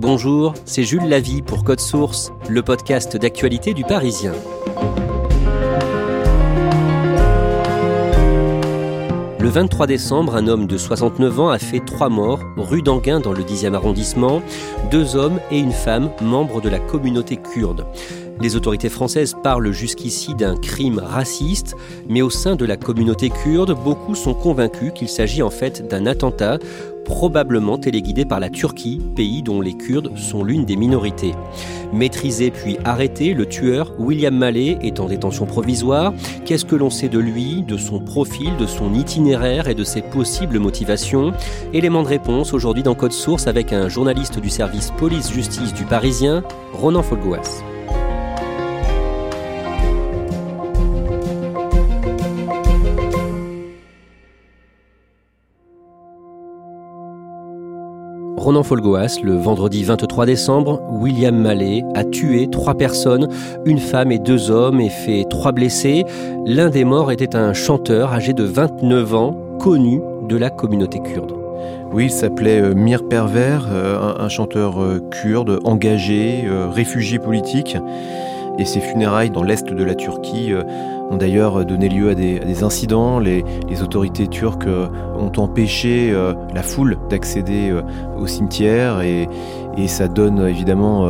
Bonjour, c'est Jules Lavie pour Code Source, le podcast d'actualité du Parisien. Le 23 décembre, un homme de 69 ans a fait trois morts rue d'Anguin dans le 10e arrondissement, deux hommes et une femme membres de la communauté kurde. Les autorités françaises parlent jusqu'ici d'un crime raciste, mais au sein de la communauté kurde, beaucoup sont convaincus qu'il s'agit en fait d'un attentat probablement téléguidé par la Turquie, pays dont les Kurdes sont l'une des minorités. Maîtrisé puis arrêté, le tueur, William Mallet, est en détention provisoire. Qu'est-ce que l'on sait de lui, de son profil, de son itinéraire et de ses possibles motivations? Élément de réponse aujourd'hui dans Code Source avec un journaliste du service police-justice du Parisien, Ronan Folgoas. Ronan Folgoas, le vendredi 23 décembre, William Mallet a tué trois personnes, une femme et deux hommes, et fait trois blessés. L'un des morts était un chanteur âgé de 29 ans, connu de la communauté kurde. Oui, il s'appelait euh, Mir Perver, euh, un chanteur euh, kurde, engagé, réfugié politique. Et ses funérailles dans l'est de la Turquie ont d'ailleurs donné lieu à des, incidents. Les, autorités turques euh, ont empêché euh, la foule d'accéder euh, au cimetière et, ça donne évidemment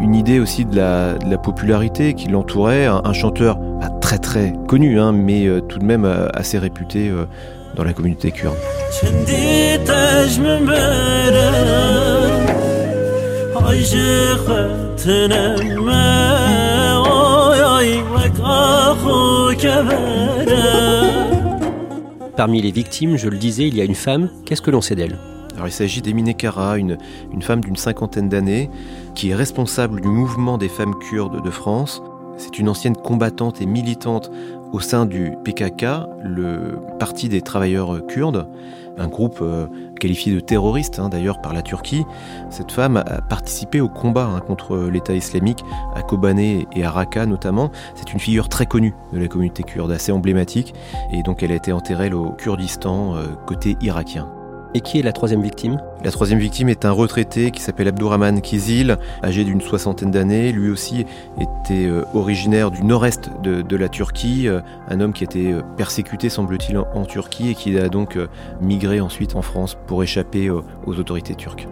une idée aussi de la, popularité qui l'entourait. Un, chanteur très très connu, hein, mais tout de même assez réputé dans la communauté kurde. Parmi les victimes, je le disais, il y a une femme. Qu'est-ce que l'on sait d'elle? Alors il s'agit d'Emine Kara, une, une femme d'une cinquantaine d'années, qui est responsable du mouvement des femmes kurdes de France. C'est une ancienne combattante et militante au sein du PKK, le Parti des travailleurs kurdes, un groupe euh, qualifié de terroriste hein, d'ailleurs par la Turquie. Cette femme a participé au combat hein, contre l'État islamique à Kobané et à Raqqa notamment. C'est une figure très connue de la communauté kurde, assez emblématique, et donc elle a été enterrée au Kurdistan euh, côté irakien. Et qui est la troisième victime? La troisième victime est un retraité qui s'appelle Abdourahman Kizil, âgé d'une soixantaine d'années. Lui aussi était euh, originaire du nord-est de, la Turquie, euh, un homme qui été euh, persécuté, semble-t-il, en, Turquie et qui a donc migré ensuite en France pour échapper aux autorités turques.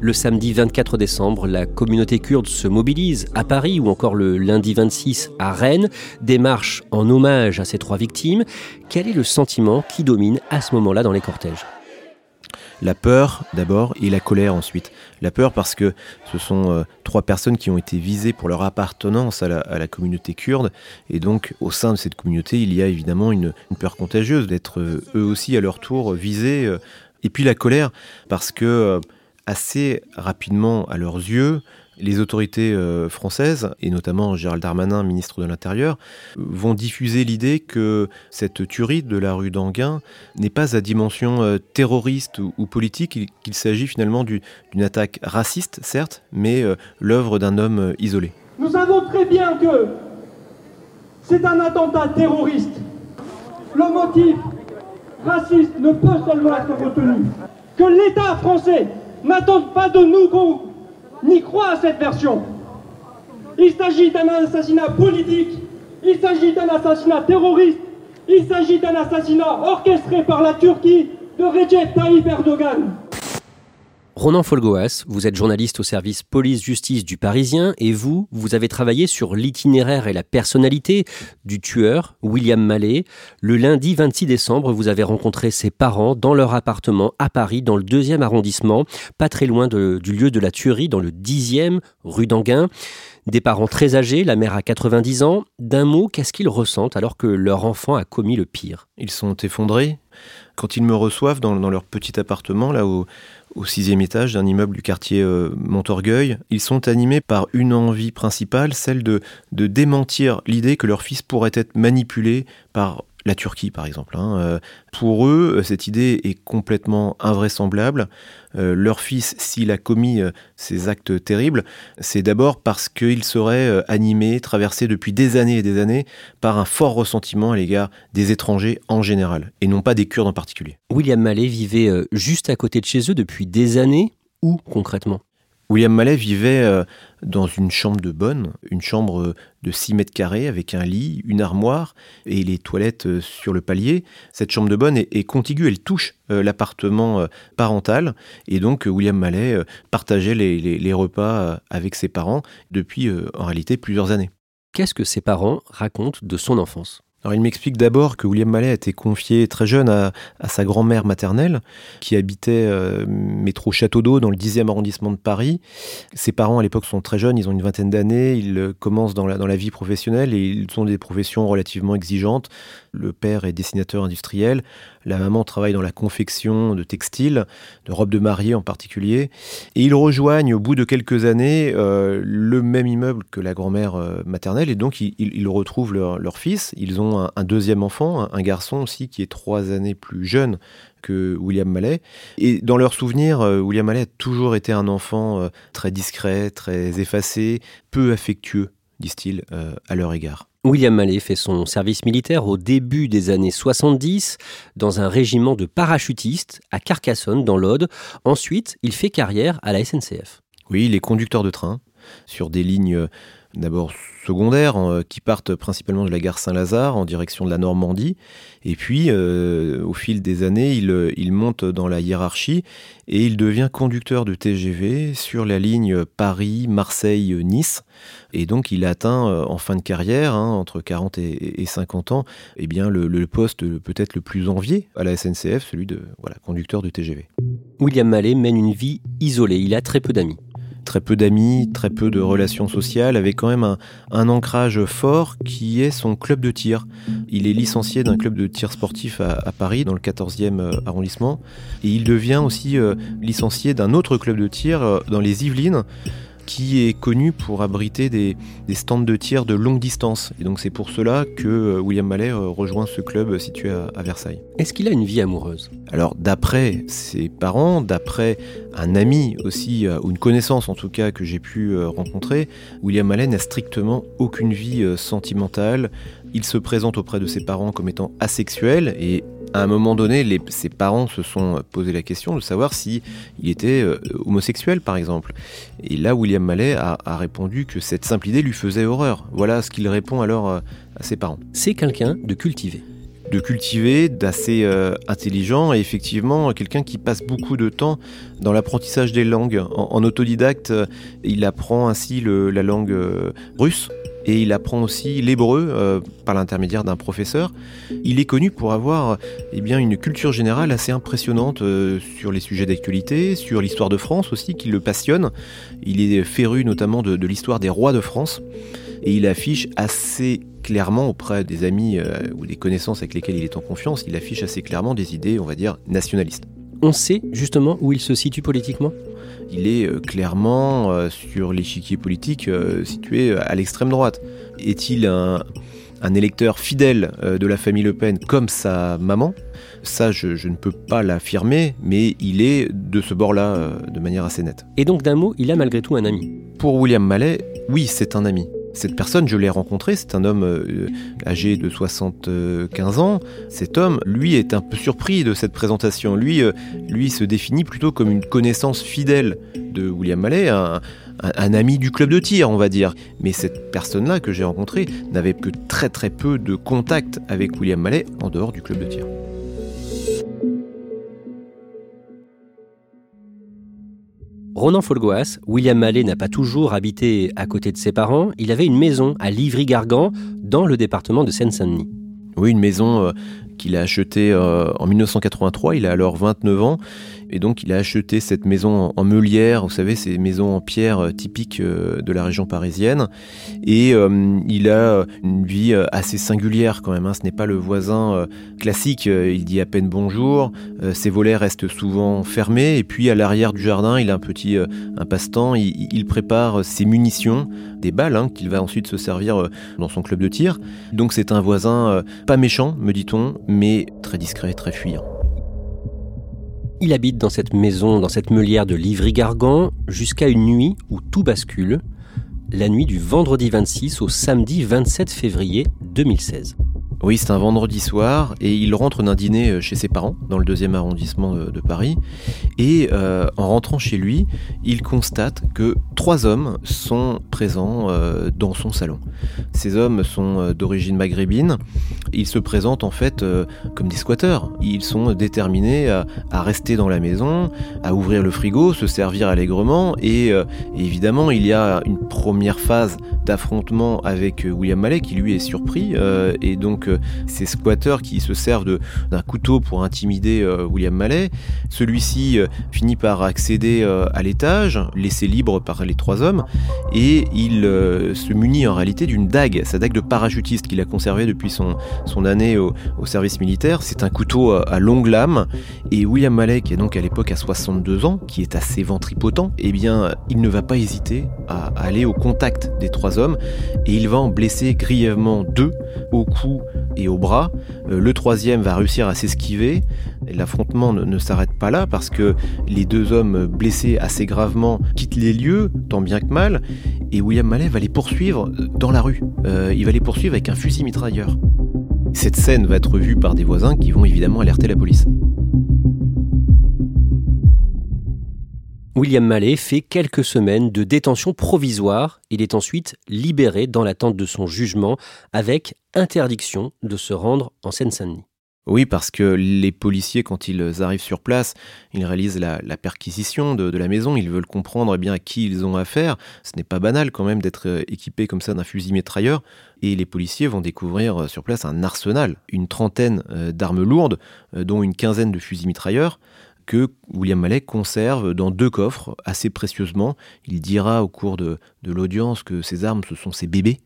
Le samedi 24 décembre, la communauté kurde se mobilise à Paris ou encore le lundi 26 à Rennes, des marches en hommage à ces trois victimes. Quel est le sentiment qui domine à ce moment-là dans les cortèges? La peur d'abord et la colère ensuite. La peur parce que ce sont euh, trois personnes qui ont été visées pour leur appartenance à la, communauté kurde et donc au sein de cette communauté il y a évidemment une, peur contagieuse d'être euh, eux aussi à leur tour visés. Euh. et puis la colère parce que assez rapidement à leurs yeux, Les autorités euh, françaises, et notamment Gérald Darmanin, ministre de l'Intérieur, vont diffuser l'idée que cette tuerie de la rue d'Anguin n'est pas à dimension euh, terroriste ou, politique, qu'il s'agit finalement d'une attaque raciste, certes, mais euh, l'œuvre d'un homme isolé. Nous savons très bien que c'est un attentat terroriste. Le motif raciste ne peut seulement être retenu. Que l'État français n'attend pas de nous qu'on n'y croit à cette version. Il s'agit d'un assassinat politique, il s'agit d'un assassinat terroriste, il s'agit d'un assassinat orchestré par la Turquie de Recep Tayyip Erdogan. Ronan Folgoas, vous êtes journaliste au service police-justice du Parisien et vous, vous avez travaillé sur l'itinéraire et la personnalité du tueur, William Mallet. Le lundi 26 décembre, vous avez rencontré ses parents dans leur appartement à Paris, dans le deuxième arrondissement, pas très loin du lieu de la tuerie, dans le 10e rue d'Anguin. Des parents très âgés, la mère a 90 ans. D'un mot, qu'est-ce qu'ils ressentent alors que leur enfant a commis le pire? Ils sont effondrés. Quand ils me reçoivent dans, leur petit appartement, là au sixième étage d'un immeuble du quartier euh, Montorgueil. Ils sont animés par une envie principale, celle de, de démentir l'idée que leur fils pourrait être manipulé par la Turquie par exemple. Hein. Euh, pour eux, euh, cette idée est complètement invraisemblable. Euh, leur fils, s'il a commis ces actes terribles, c'est d'abord parce qu'il serait animé, traversé depuis des années et des années par un fort ressentiment à l'égard des étrangers en général, et non pas des Kurdes en particulier. William Mallet vivait juste à côté de chez eux depuis des années. Où concrètement? William Mallet vivait euh, dans une chambre de bonne, une chambre euh, de 6 mètres carrés avec un lit, une armoire et les toilettes euh, sur le palier. Cette chambre de bonne est, contiguë, elle touche l'appartement parental et donc William Mallet partageait les, repas avec ses parents depuis en réalité plusieurs années. Qu'est-ce que ses parents racontent de son enfance? Alors il m'explique d'abord que William Mallet a été confié très jeune à, sa grand-mère maternelle, qui habitait euh, métro Château d'Eau dans le 10e arrondissement de Paris. Ses parents à l'époque sont très jeunes, ils ont une vingtaine d'années, ils euh, commencent dans la, dans la vie professionnelle et ils ont des professions relativement exigeantes. Le père est dessinateur industriel, la maman travaille dans la confection de textiles, de robes de mariée en particulier. Et ils rejoignent au bout de quelques années euh, le même immeuble que la grand-mère maternelle et donc ils, retrouvent leur, leur fils. Ils ont un, deuxième enfant, un, garçon aussi qui est trois années plus jeune que William Mallet. Et dans leurs souvenirs, euh, William Mallet a toujours été un enfant euh, très discret, très effacé, peu affectueux, disent-ils, euh, à leur égard. William Mallet fait son service militaire au début des années 70 dans un régiment de parachutistes à Carcassonne, dans l'Aude. Ensuite, il fait carrière à la SNCF. Oui, il est conducteur de train sur des lignes d'abord secondaires euh, qui partent principalement de la gare Saint-Lazare en direction de la Normandie. Et puis, euh, au fil des années, il, euh, il, monte dans la hiérarchie et il devient conducteur de TGV sur la ligne Paris-Marseille-Nice. Et donc, il atteint en fin de carrière, hein, entre 40 et, 50 ans, eh bien, le, le poste peut-être le plus envié à la SNCF, celui de voilà, conducteur de TGV. William Mallet mène une vie isolée. Il a très peu d'amis très peu d'amis, très peu de relations sociales, avec quand même un, ancrage fort qui est son club de tir. Il est licencié d'un club de tir sportif à, Paris, dans le 14e euh, arrondissement, et il devient aussi euh, licencié d'un autre club de tir euh, dans les Yvelines qui est connu pour abriter des, stands de tir de longue distance. Et donc c'est pour cela que euh, William Mallet euh, rejoint ce club situé à, Versailles. Est-ce qu'il a une vie amoureuse? Alors d'après ses parents, d'après un ami aussi, euh, ou une connaissance en tout cas que j'ai pu rencontrer, William Mallet n'a strictement aucune vie sentimentale. Il se présente auprès de ses parents comme étant asexuel et à un moment donné, ses parents se sont posé la question de savoir si il était euh, homosexuel, par exemple. Et là, William Mallet a, répondu que cette simple idée lui faisait horreur. Voilà ce qu'il répond alors euh, à ses parents. C'est quelqu'un de cultivé de cultivé, d'assez euh, intelligent et effectivement quelqu'un qui passe beaucoup de temps dans l'apprentissage des langues. En, autodidacte, il apprend ainsi la langue russe, et il apprend aussi l'hébreu euh, par l'intermédiaire d'un professeur. Il est connu pour avoir eh bien, une culture générale assez impressionnante euh, sur les sujets d'actualité, sur l'histoire de France aussi, qui le passionne. Il est féru notamment de, l'histoire des rois de France et il affiche assez clairement auprès des amis euh, ou des connaissances avec lesquels il est en confiance, il affiche assez clairement des idées, on va dire, nationalistes. On sait justement où il se situe politiquement? Il est clairement sur l'échiquier politique situé à l'extrême droite. Est-il un, un électeur fidèle de la famille Le Pen comme sa maman? Ça, je, ne peux pas l'affirmer, mais il est de ce bord-là euh, de manière assez nette. Et donc, d'un mot, il a malgré tout un ami Pour William Mallet, oui, c'est un ami. Cette personne, je l'ai rencontré, c'est un homme euh, âgé de 75 ans. Cet homme, lui, est un peu surpris de cette présentation. Lui, euh, lui se définit plutôt comme une connaissance fidèle de William Mallet, un, un, ami du club de tir, on va dire. Mais cette personne-là que j'ai rencontrée n'avait que très très peu de contact avec William Mallet en dehors du club de tir. Ronan Folgoas, William Mallet n'a pas toujours habité à côté de ses parents. Il avait une maison à Livry-Gargan, dans le département de Seine-Saint-Denis. Oui, une maison euh, qu'il a achetée euh, en 1983. Il a alors 29 ans. Et donc il a acheté cette maison en meulière, vous savez, ces maisons en pierre euh, typiques euh, de la région parisienne. Et euh, il a une vie assez singulière quand même. Hein. Ce n'est pas le voisin classique. Il dit à peine bonjour. Ses volets restent souvent fermés. Et puis à l'arrière du jardin, il a un petit un passe-temps. Il, prépare ses munitions, des balles hein, qu'il va ensuite se servir dans son club de tir. Donc c'est un voisin pas méchant, me dit-on, mais très discret, très fuyant. Il habite dans cette maison, dans cette meulière de Livry-Gargan, jusqu'à une nuit où tout bascule, la nuit du vendredi 26 au samedi 27 février 2016. Oui, c'est un vendredi soir et il rentre d'un dîner euh, chez ses parents dans le deuxième arrondissement de, Paris. Et euh, en rentrant chez lui, il constate que trois hommes sont présents euh, dans son salon. Ces hommes sont d'origine maghrébine. Ils se présentent en fait comme des squatteurs. Ils sont déterminés à, rester dans la maison, à ouvrir le frigo, se servir allègrement. Et, évidemment, il y a une première phase d'affrontement avec William Mallet qui lui est surpris et donc ces squatteurs qui se servent d'un couteau pour intimider euh, William Mallet. Celui-ci euh, finit par accéder euh, à l'étage, laissé libre par les trois hommes, et il se munit en réalité d'une dague, sa dague de parachutiste qu'il a conservée depuis son, année au, service militaire. C'est un couteau à longue lame, et William Mallet, qui est donc à l'époque à 62 ans, qui est assez ventripotent, eh bien, il ne va pas hésiter à aller au contact des trois hommes, et il va en blesser grièvement deux au cou et au bras. Euh, le troisième va réussir à s'esquiver. L'affrontement ne, s'arrête pas là parce que les deux hommes blessés assez gravement quittent les lieux, tant bien que mal, et William Mallet va les poursuivre dans la rue. Euh, il va les poursuivre avec un fusil mitrailleur. Cette scène va être vue par des voisins qui vont évidemment alerter la police. William Mallet fait quelques semaines de détention provisoire. Il est ensuite libéré dans l'attente de son jugement avec interdiction de se rendre en Seine-Saint-Denis. Oui, parce que les policiers, quand ils arrivent sur place, ils réalisent la, perquisition de, la maison, ils veulent comprendre eh bien, à qui ils ont affaire. Ce n'est pas banal quand même d'être euh, équipé comme ça d'un fusil mitrailleur. Et les policiers vont découvrir euh, sur place un arsenal, une trentaine euh, d'armes lourdes, dont une quinzaine de fusils mitrailleurs que William Malek conserve dans deux coffres assez précieusement. Il dira au cours de, l'audience que ces armes, ce sont ses bébés.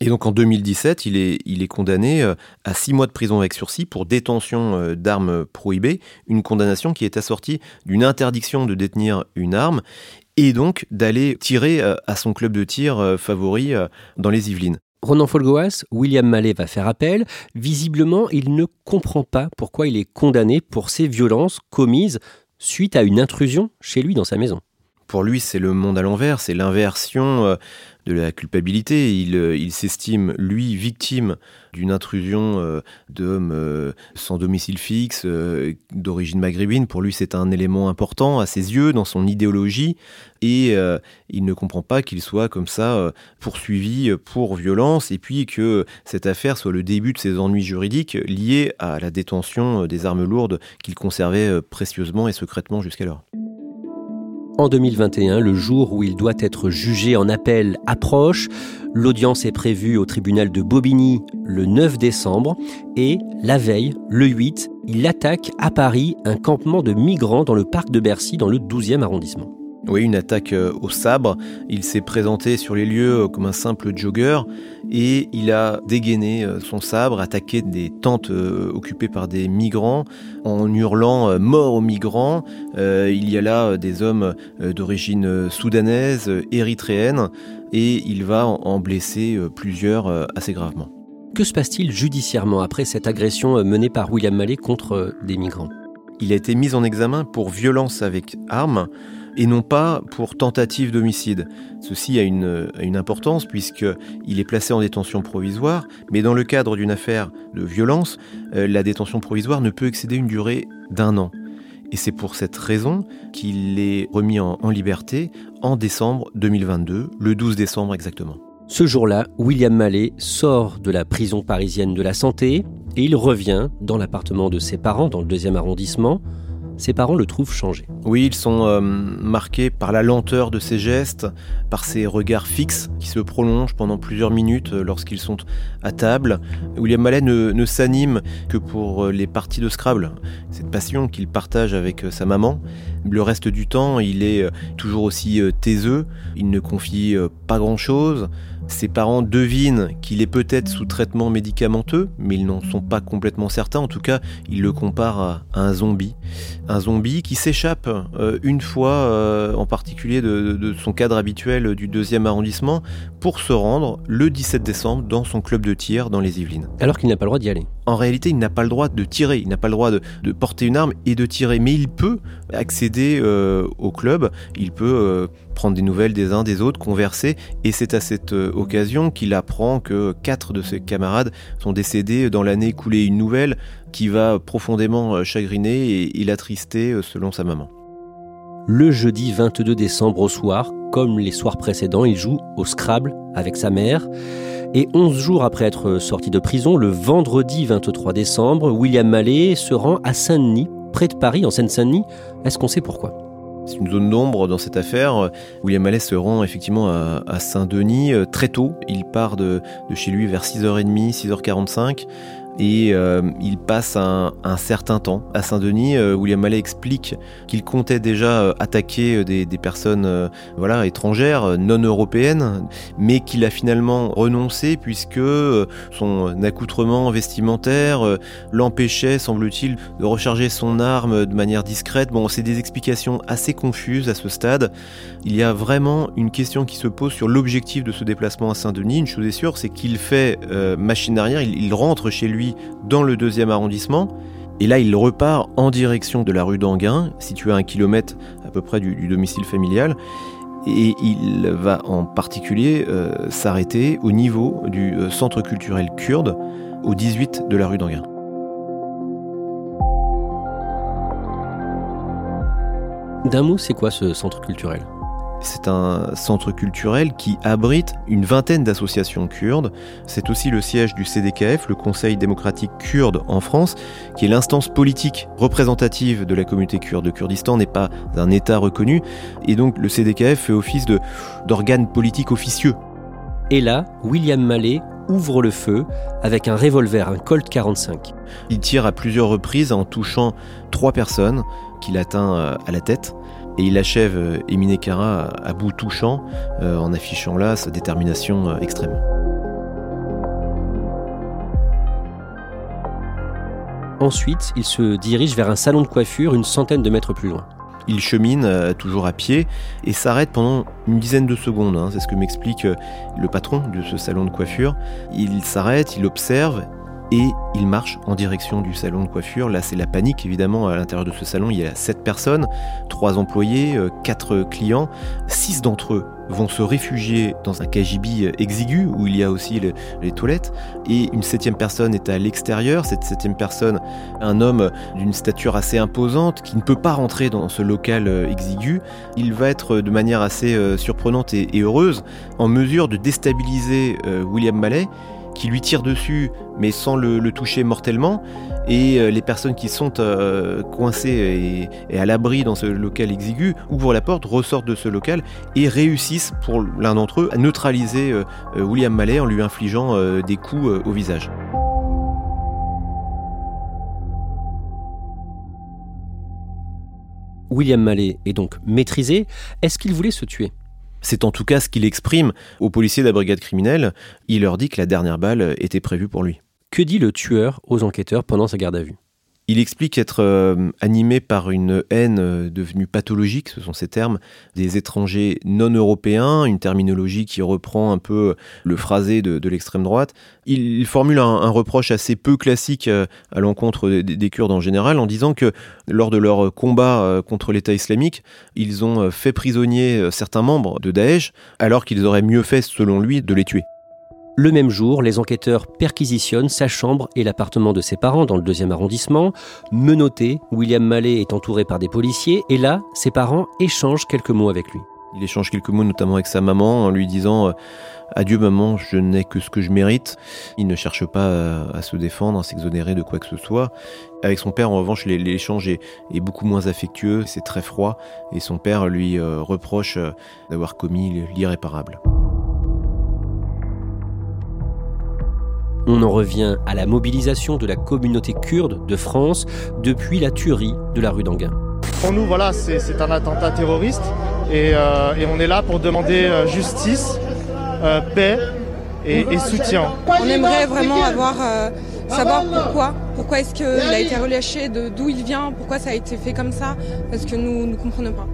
Et donc en 2017, il est, il est condamné euh, à six mois de prison avec sursis pour détention euh, d'armes prohibées, une condamnation qui est assortie d'une interdiction de détenir une arme et donc d'aller tirer euh, à son club de tir favori dans les Yvelines. Ronan Folgoas, William Mallet va faire appel. Visiblement, il ne comprend pas pourquoi il est condamné pour ces violences commises suite à une intrusion chez lui dans sa maison. Pour lui, c'est le monde à l'envers, c'est l'inversion euh, de la culpabilité. Il, euh, il s'estime, lui, victime d'une intrusion euh, d'hommes euh, sans domicile fixe, d'origine maghrébine. Pour lui, c'est un élément important à ses yeux, dans son idéologie. Et il ne comprend pas qu'il soit comme ça poursuivi pour violence et puis que cette affaire soit le début de ses ennuis juridiques liés à la détention des armes lourdes qu'il conservait précieusement et secrètement jusqu'alors. En 2021, le jour où il doit être jugé en appel approche. L'audience est prévue au tribunal de Bobigny le 9 décembre et la veille, le 8, il attaque à Paris un campement de migrants dans le parc de Bercy dans le 12e arrondissement. Oui, une attaque euh, au sabre. Il s'est présenté sur les lieux euh, comme un simple jogger et il a dégainé euh, son sabre, attaqué des tentes occupées par des migrants en hurlant mort aux migrants. il y a là des hommes d'origine soudanaise, érythréenne et il va en blesser plusieurs assez gravement. Que se passe-t-il judiciairement après cette agression menée par William Mallet contre des migrants? Il a été mis en examen pour violence avec arme et non pas pour tentative d'homicide. Ceci a une, importance puisqu'il est placé en détention provisoire, mais dans le cadre d'une affaire de violence, euh, la détention provisoire ne peut excéder une durée d'un an. Et c'est pour cette raison qu'il est remis en, en liberté en décembre 2022, le 12 décembre exactement. Ce jour-là, William Mallet sort de la prison parisienne de la santé et il revient dans l'appartement de ses parents dans le deuxième arrondissement ses parents le trouvent changé. Oui, ils sont euh, marqués par la lenteur de ses gestes, par ses regards fixes qui se prolongent pendant plusieurs minutes euh, lorsqu'ils sont à table. William Mallet ne, s'anime que pour euh, les parties de Scrabble, cette passion qu'il partage avec sa maman. Le reste du temps, il est toujours aussi taiseux, il ne confie pas grand-chose. Ses parents devinent qu'il est peut-être sous traitement médicamenteux, mais ils n'en sont pas complètement certains. En tout cas, ils le comparent à, un zombie. Un zombie qui s'échappe euh, une fois, euh, en particulier de, son cadre habituel du deuxième arrondissement, pour se rendre le 17 décembre dans son club de tir dans les Yvelines. Alors qu'il n'a pas le droit d'y aller. En réalité, il n'a pas le droit de tirer, il n'a pas le droit de, porter une arme et de tirer, mais il peut accéder euh, au club, il peut prendre des nouvelles des uns des autres, converser, et c'est à cette occasion qu'il apprend que quatre de ses camarades sont décédés dans l'année écoulée. Une nouvelle qui va profondément euh, chagriner et, l'attrister euh, selon sa maman. Le jeudi 22 décembre au soir, comme les soirs précédents, il joue au Scrabble avec sa mère. Et 11 jours après être sorti de prison, le vendredi 23 décembre, William Mallet se rend à Saint-Denis, près de Paris, en Seine-Saint-Denis. Est-ce qu'on sait pourquoi? C'est une zone d'ombre dans cette affaire. William Mallet se rend effectivement à, Saint-Denis euh, très tôt. Il part de, de, chez lui vers 6h30, 6h45 et euh, il passe un, certain temps à Saint-Denis. Euh, William Mallet explique qu'il comptait déjà euh, attaquer des, personnes voilà, étrangères, non européennes, mais qu'il a finalement renoncé puisque son accoutrement vestimentaire l'empêchait, semble-t-il, de recharger son arme de manière discrète. Bon, c'est des explications assez confuses à ce stade. Il y a vraiment une question qui se pose sur l'objectif de ce déplacement à Saint-Denis. Une chose est sûre, c'est qu'il fait machine arrière, il rentre chez lui dans le deuxième arrondissement. Et là, il repart en direction de la rue d'Anguin, située à un kilomètre à peu près du, domicile familial. Et il va en particulier euh, s'arrêter au niveau du euh, centre culturel kurde, au 18 de la rue d'Anguin. D'un mot, c'est quoi ce centre culturel? C'est un centre culturel qui abrite une vingtaine d'associations kurdes. C'est aussi le siège du CDKF, le Conseil démocratique kurde en France, qui est l'instance politique représentative de la communauté kurde. de Kurdistan n'est pas un État reconnu, et donc le CDKF fait office d'organe politique officieux. Et là, William Mallet ouvre le feu avec un revolver, un Colt 45. Il tire à plusieurs reprises en touchant trois personnes qu'il atteint euh, à la tête. Et il achève euh, Emine Kara à bout touchant euh, en affichant là sa détermination euh, extrême. Ensuite, il se dirige vers un salon de coiffure une centaine de mètres plus loin. Il chemine toujours à pied et s'arrête pendant une dizaine de secondes. Hein. C'est ce que m'explique le patron de ce salon de coiffure. Il s'arrête, il observe et il marche en direction du salon de coiffure. Là, c'est la panique, évidemment. À l'intérieur de ce salon, il y a sept personnes, trois employés, euh, quatre clients. Six d'entre eux vont se réfugier dans un KGB exigu où il y a aussi les toilettes. Et une septième personne est à l'extérieur. Cette septième personne, un homme d'une stature assez imposante qui ne peut pas rentrer dans ce local euh, exigu. Il va être de manière assez euh, surprenante et heureuse en mesure de déstabiliser William Mallet qui lui tire dessus mais sans le, toucher mortellement. Et euh, les personnes qui sont euh, coincées et, à l'abri dans ce local exigu ouvrent la porte, ressortent de ce local et réussissent pour l'un d'entre eux à neutraliser euh, William Mallet en lui infligeant des coups au visage. William Mallet est donc maîtrisé. Est-ce qu'il voulait se tuer? C'est en tout cas ce qu'il exprime aux policiers de la brigade criminelle. Il leur dit que la dernière balle était prévue pour lui. Que dit le tueur aux enquêteurs pendant sa garde à vue? Il explique être euh, animé par une haine euh, devenue pathologique, ce sont ces termes, des étrangers non européens, une terminologie qui reprend un peu le phrasé de, l'extrême droite. Il, formule un, reproche assez peu classique euh, à l'encontre des, des, Kurdes en général en disant que lors de leur combat contre l'État islamique, ils ont fait prisonnier certains membres de Daesh alors qu'ils auraient mieux fait, selon lui, de les tuer. Le même jour, les enquêteurs perquisitionnent sa chambre et l'appartement de ses parents dans le deuxième arrondissement. Menotté, William Mallet est entouré par des policiers et là, ses parents échangent quelques mots avec lui. Il échange quelques mots notamment avec sa maman en lui disant euh, Adieu maman, je n'ai que ce que je mérite. Il ne cherche pas à, se défendre, à s'exonérer de quoi que ce soit. Avec son père, en revanche, l'échange est, beaucoup moins affectueux, c'est très froid, et son père lui euh, reproche euh, d'avoir commis l'irréparable. On en revient à la mobilisation de la communauté kurde de France depuis la tuerie de la rue d'Anguin. Pour nous, voilà, c'est un attentat terroriste euh, et, on est là pour demander euh, justice, euh, paix et, soutien. On aimerait vraiment avoir savoir pourquoi, pourquoi est-ce qu'il a été relâché, d'où il vient, pourquoi ça a été fait comme ça, parce que nous ne comprenons pas.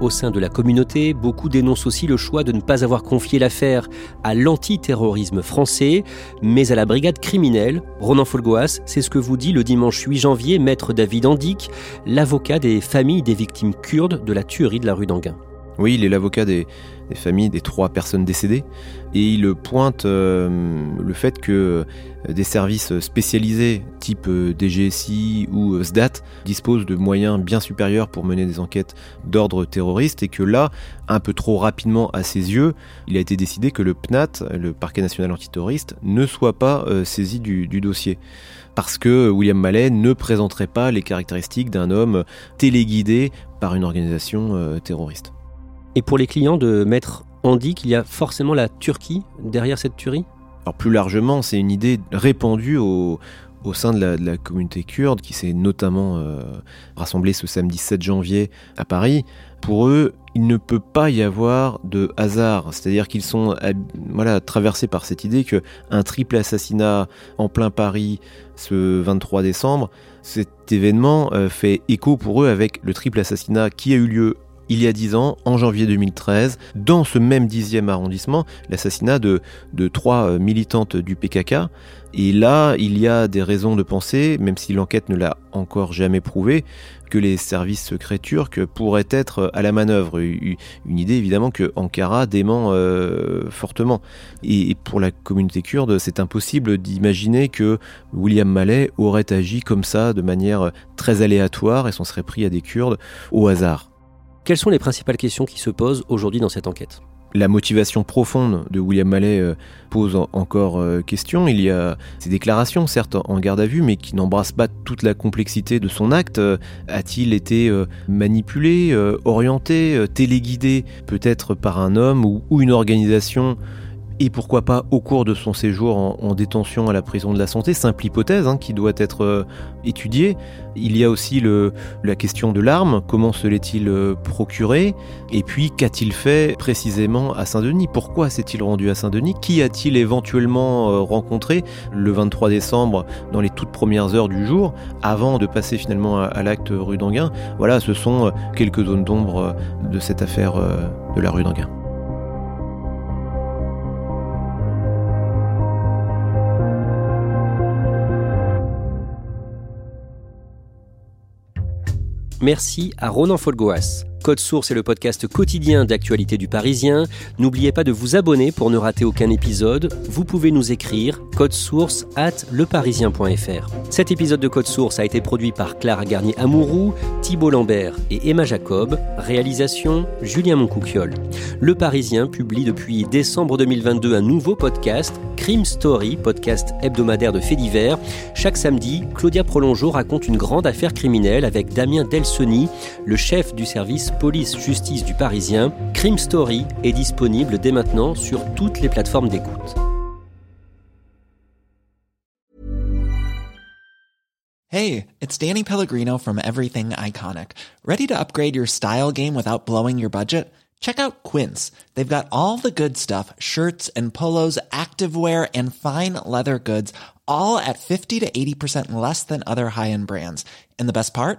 Au sein de la communauté, beaucoup dénoncent aussi le choix de ne pas avoir confié l'affaire à l'antiterrorisme français, mais à la brigade criminelle. Ronan Folgoas, c'est ce que vous dit le dimanche 8 janvier maître David Andic, l'avocat des familles des victimes kurdes de la tuerie de la rue d'Anguin. Oui, il est l'avocat des, familles des trois personnes décédées et il pointe euh, le fait que euh, des services spécialisés type euh, DGSI ou SDAT disposent de moyens bien supérieurs pour mener des enquêtes d'ordre terroriste et que là, un peu trop rapidement à ses yeux, il a été décidé que le PNAT, le parquet national antiterroriste, ne soit pas saisi du, du dossier parce que William Mallet ne présenterait pas les caractéristiques d'un homme téléguidé par une organisation terroriste. Et pour les clients de Maître Andy, qu'il y a forcément la Turquie derrière cette tuerie? Alors plus largement, c'est une idée répandue au, sein de la, communauté kurde qui s'est notamment euh, rassemblée ce samedi 7 janvier à Paris. Pour eux, il ne peut pas y avoir de hasard, c'est-à-dire qu'ils sont voilà, traversés par cette idée que un triple assassinat en plein Paris ce 23 décembre, cet événement euh, fait écho pour eux avec le triple assassinat qui a eu lieu il y a dix ans, en janvier 2013, dans ce même dixième arrondissement, l'assassinat de, trois euh, militantes du PKK. Et là, il y a des raisons de penser, même si l'enquête ne l'a encore jamais prouvé, que les services secrets turcs pourraient être à la manœuvre. Une idée évidemment que Ankara dément euh, fortement. Et pour la communauté kurde, c'est impossible d'imaginer que William Mallet aurait agi comme ça, de manière très aléatoire, et s'en serait pris à des Kurdes au hasard. Quelles sont les principales questions qui se posent aujourd'hui dans cette enquête? La motivation profonde de William Mallet euh, pose encore euh, question. Il y a ces déclarations, certes en garde à vue, mais qui n'embrassent pas toute la complexité de son acte. Euh, a-t-il été manipulé, orienté, téléguidé, peut-être par un homme ou une organisation et pourquoi pas au cours de son séjour en, détention à la prison de la santé, simple hypothèse hein, qui doit être euh, étudiée. Il y a aussi la question de l'arme, comment se l'est-il euh, procuré, et puis qu'a-t-il fait précisément à Saint-Denis, pourquoi s'est-il rendu à Saint-Denis, qui a-t-il éventuellement euh, rencontré le 23 décembre dans les toutes premières heures du jour, avant de passer finalement à, l'acte rue d'Anguin. Voilà, ce sont quelques zones d'ombre de cette affaire de la rue d'Anguin. Merci à Ronan Folgoas. Code Source est le podcast quotidien d'actualité du Parisien. N'oubliez pas de vous abonner pour ne rater aucun épisode. Vous pouvez nous écrire code source at leparisien.fr. Cet épisode de Code Source a été produit par Clara Garnier-Amouroux, Thibault Lambert et Emma Jacob. Réalisation Julien Moncouquiol. Le Parisien publie depuis décembre 2022 un nouveau podcast, Crime Story, podcast hebdomadaire de faits divers. Chaque samedi, Claudia Prolongeau raconte une grande affaire criminelle avec Damien Delsoni, le chef du service police-justice du Parisien, Crime Story est disponible dès maintenant sur toutes les plateformes d'écoute. Hey, it's Danny Pellegrino from Everything Iconic. Ready to upgrade your style game without blowing your budget? Check out Quince. They've got all the good stuff, shirts and polos, activewear and fine leather goods, all at 50 to 80% less than other high-end brands. And the best part?